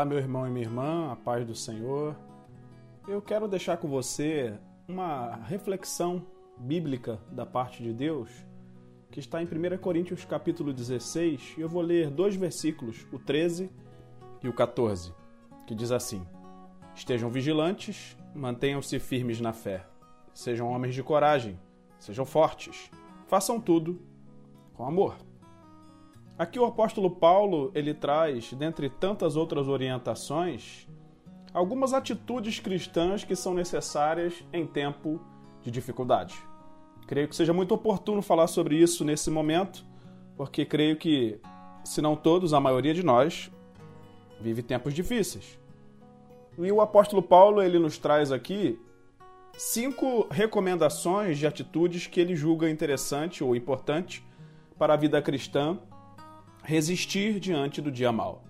Olá, meu irmão e minha irmã, a paz do Senhor. Eu quero deixar com você uma reflexão bíblica da parte de Deus que está em 1 Coríntios capítulo 16, e eu vou ler dois versículos, o 13 e o 14, que diz assim: Estejam vigilantes, mantenham-se firmes na fé. Sejam homens de coragem, sejam fortes. Façam tudo com amor. Aqui o apóstolo Paulo, ele traz, dentre tantas outras orientações, algumas atitudes cristãs que são necessárias em tempo de dificuldade. Creio que seja muito oportuno falar sobre isso nesse momento, porque creio que, se não todos, a maioria de nós vive tempos difíceis. E o apóstolo Paulo, ele nos traz aqui cinco recomendações de atitudes que ele julga interessante ou importante para a vida cristã resistir diante do dia mal.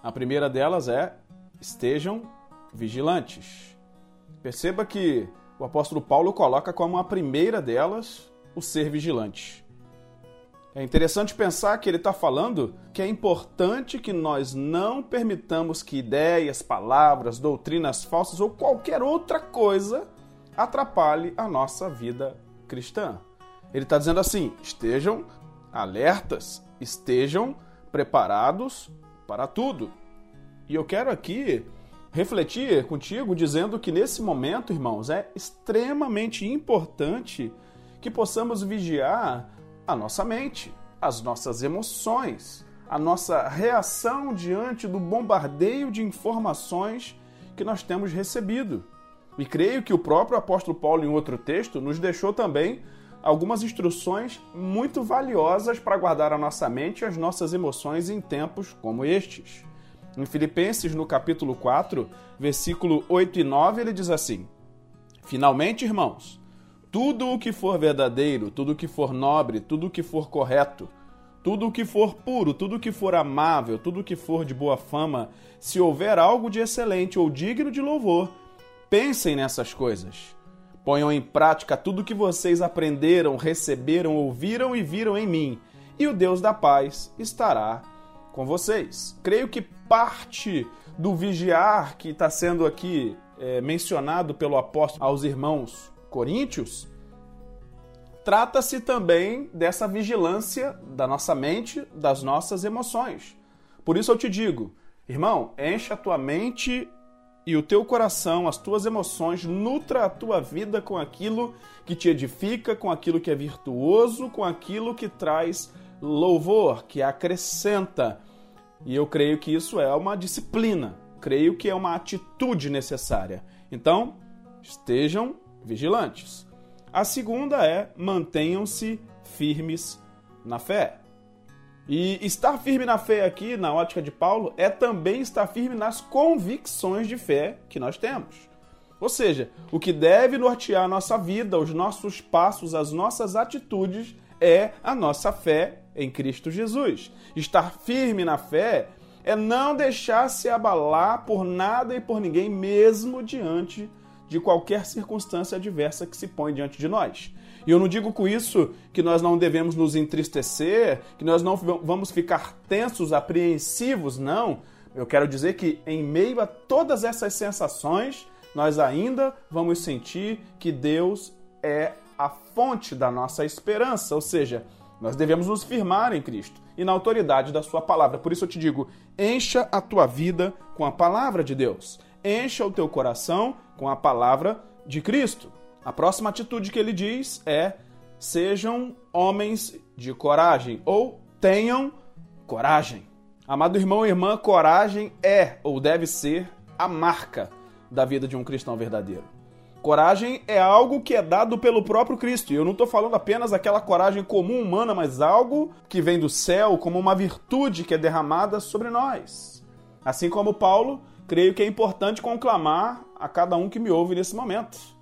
A primeira delas é: estejam vigilantes. Perceba que o apóstolo Paulo coloca como a primeira delas o ser vigilante. É interessante pensar que ele está falando que é importante que nós não permitamos que ideias, palavras, doutrinas falsas ou qualquer outra coisa atrapalhe a nossa vida cristã. Ele está dizendo assim: estejam alertas, estejam preparados para tudo. E eu quero aqui refletir contigo dizendo que nesse momento, irmãos, é extremamente importante que possamos vigiar a nossa mente, as nossas emoções, a nossa reação diante do bombardeio de informações que nós temos recebido. E creio que o próprio apóstolo Paulo, em outro texto, nos deixou também algumas instruções muito valiosas para guardar a nossa mente e as nossas emoções em tempos como estes. Em Filipenses, no capítulo 4, versículo 8 e 9, ele diz assim: Finalmente, irmãos, tudo o que for verdadeiro, tudo o que for nobre, tudo o que for correto, tudo o que for puro, tudo o que for amável, tudo o que for de boa fama, se houver algo de excelente ou digno de louvor, pensem nessas coisas. Ponham em prática tudo o que vocês aprenderam, receberam, ouviram e viram em mim, e o Deus da paz estará com vocês. Creio que parte do vigiar que está sendo aqui é, mencionado pelo apóstolo aos irmãos coríntios trata-se também dessa vigilância da nossa mente, das nossas emoções. Por isso eu te digo, irmão, enche a tua mente e o teu coração, as tuas emoções, nutra a tua vida com aquilo que te edifica, com aquilo que é virtuoso, com aquilo que traz louvor, que acrescenta. E eu creio que isso é uma disciplina, creio que é uma atitude necessária. Então, estejam vigilantes. A segunda é mantenham-se firmes na fé. E estar firme na fé aqui, na ótica de Paulo, é também estar firme nas convicções de fé que nós temos. Ou seja, o que deve nortear a nossa vida, os nossos passos, as nossas atitudes é a nossa fé em Cristo Jesus. Estar firme na fé é não deixar se abalar por nada e por ninguém, mesmo diante de qualquer circunstância adversa que se põe diante de nós. E eu não digo com isso que nós não devemos nos entristecer, que nós não vamos ficar tensos, apreensivos, não. Eu quero dizer que em meio a todas essas sensações, nós ainda vamos sentir que Deus é a fonte da nossa esperança, ou seja, nós devemos nos firmar em Cristo e na autoridade da Sua palavra. Por isso eu te digo: encha a tua vida com a palavra de Deus, encha o teu coração com a palavra de Cristo. A próxima atitude que ele diz é: sejam homens de coragem ou tenham coragem. Amado irmão e irmã, coragem é ou deve ser a marca da vida de um cristão verdadeiro. Coragem é algo que é dado pelo próprio Cristo. E eu não estou falando apenas daquela coragem comum humana, mas algo que vem do céu como uma virtude que é derramada sobre nós. Assim como Paulo, creio que é importante conclamar a cada um que me ouve nesse momento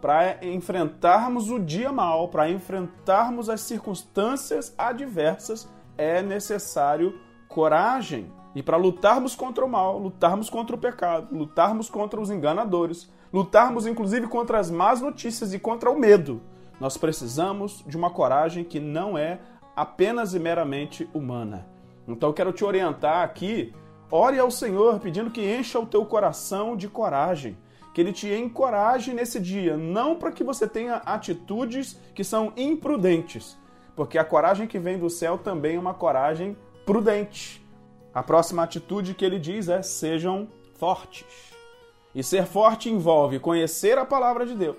para enfrentarmos o dia mal, para enfrentarmos as circunstâncias adversas, é necessário coragem. E para lutarmos contra o mal, lutarmos contra o pecado, lutarmos contra os enganadores, lutarmos inclusive contra as más notícias e contra o medo, nós precisamos de uma coragem que não é apenas e meramente humana. Então eu quero te orientar aqui Ore ao Senhor pedindo que encha o teu coração de coragem, que ele te encoraje nesse dia, não para que você tenha atitudes que são imprudentes, porque a coragem que vem do céu também é uma coragem prudente. A próxima atitude que ele diz é: sejam fortes. E ser forte envolve conhecer a palavra de Deus,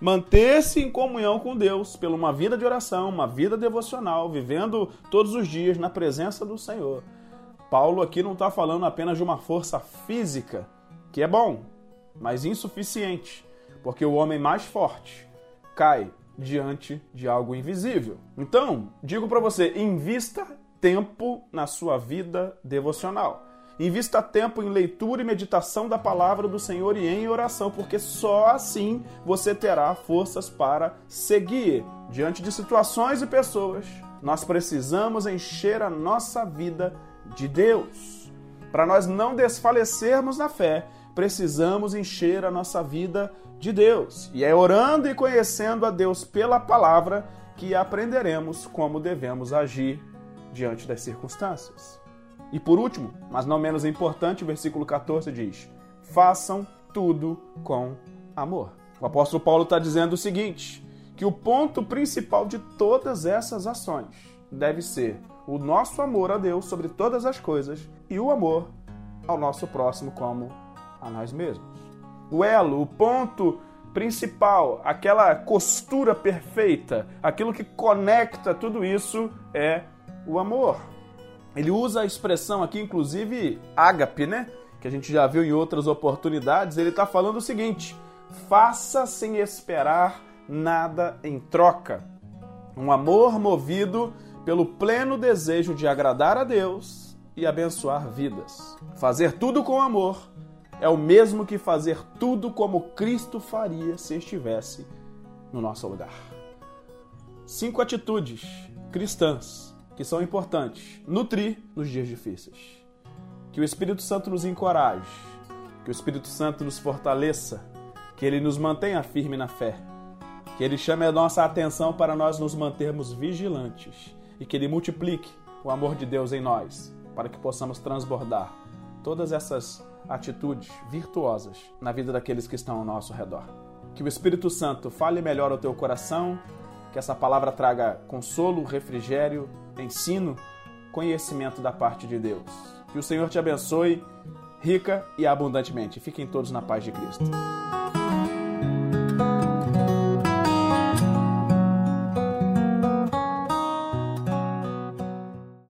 manter-se em comunhão com Deus pela uma vida de oração, uma vida devocional, vivendo todos os dias na presença do Senhor. Paulo aqui não está falando apenas de uma força física, que é bom, mas insuficiente, porque o homem mais forte cai diante de algo invisível. Então, digo para você, invista tempo na sua vida devocional. Invista tempo em leitura e meditação da palavra do Senhor e em oração, porque só assim você terá forças para seguir diante de situações e pessoas. Nós precisamos encher a nossa vida de Deus. Para nós não desfalecermos na fé, precisamos encher a nossa vida de Deus. E é orando e conhecendo a Deus pela palavra que aprenderemos como devemos agir diante das circunstâncias. E por último, mas não menos importante, o versículo 14 diz: façam tudo com amor. O apóstolo Paulo está dizendo o seguinte: que o ponto principal de todas essas ações deve ser o nosso amor a Deus sobre todas as coisas e o amor ao nosso próximo como a nós mesmos. O elo, o ponto principal, aquela costura perfeita, aquilo que conecta tudo isso é o amor. Ele usa a expressão aqui, inclusive, ágape, né? Que a gente já viu em outras oportunidades. Ele está falando o seguinte: faça sem esperar nada em troca. Um amor movido pelo pleno desejo de agradar a Deus e abençoar vidas. Fazer tudo com amor é o mesmo que fazer tudo como Cristo faria se estivesse no nosso lugar. Cinco atitudes cristãs que são importantes. Nutrir nos dias difíceis. Que o Espírito Santo nos encoraje, que o Espírito Santo nos fortaleça, que ele nos mantenha firme na fé, que ele chame a nossa atenção para nós nos mantermos vigilantes e que ele multiplique o amor de Deus em nós, para que possamos transbordar todas essas atitudes virtuosas na vida daqueles que estão ao nosso redor. Que o Espírito Santo fale melhor ao teu coração, que essa palavra traga consolo, refrigério ensino, conhecimento da parte de Deus. Que o Senhor te abençoe rica e abundantemente. Fiquem todos na paz de Cristo.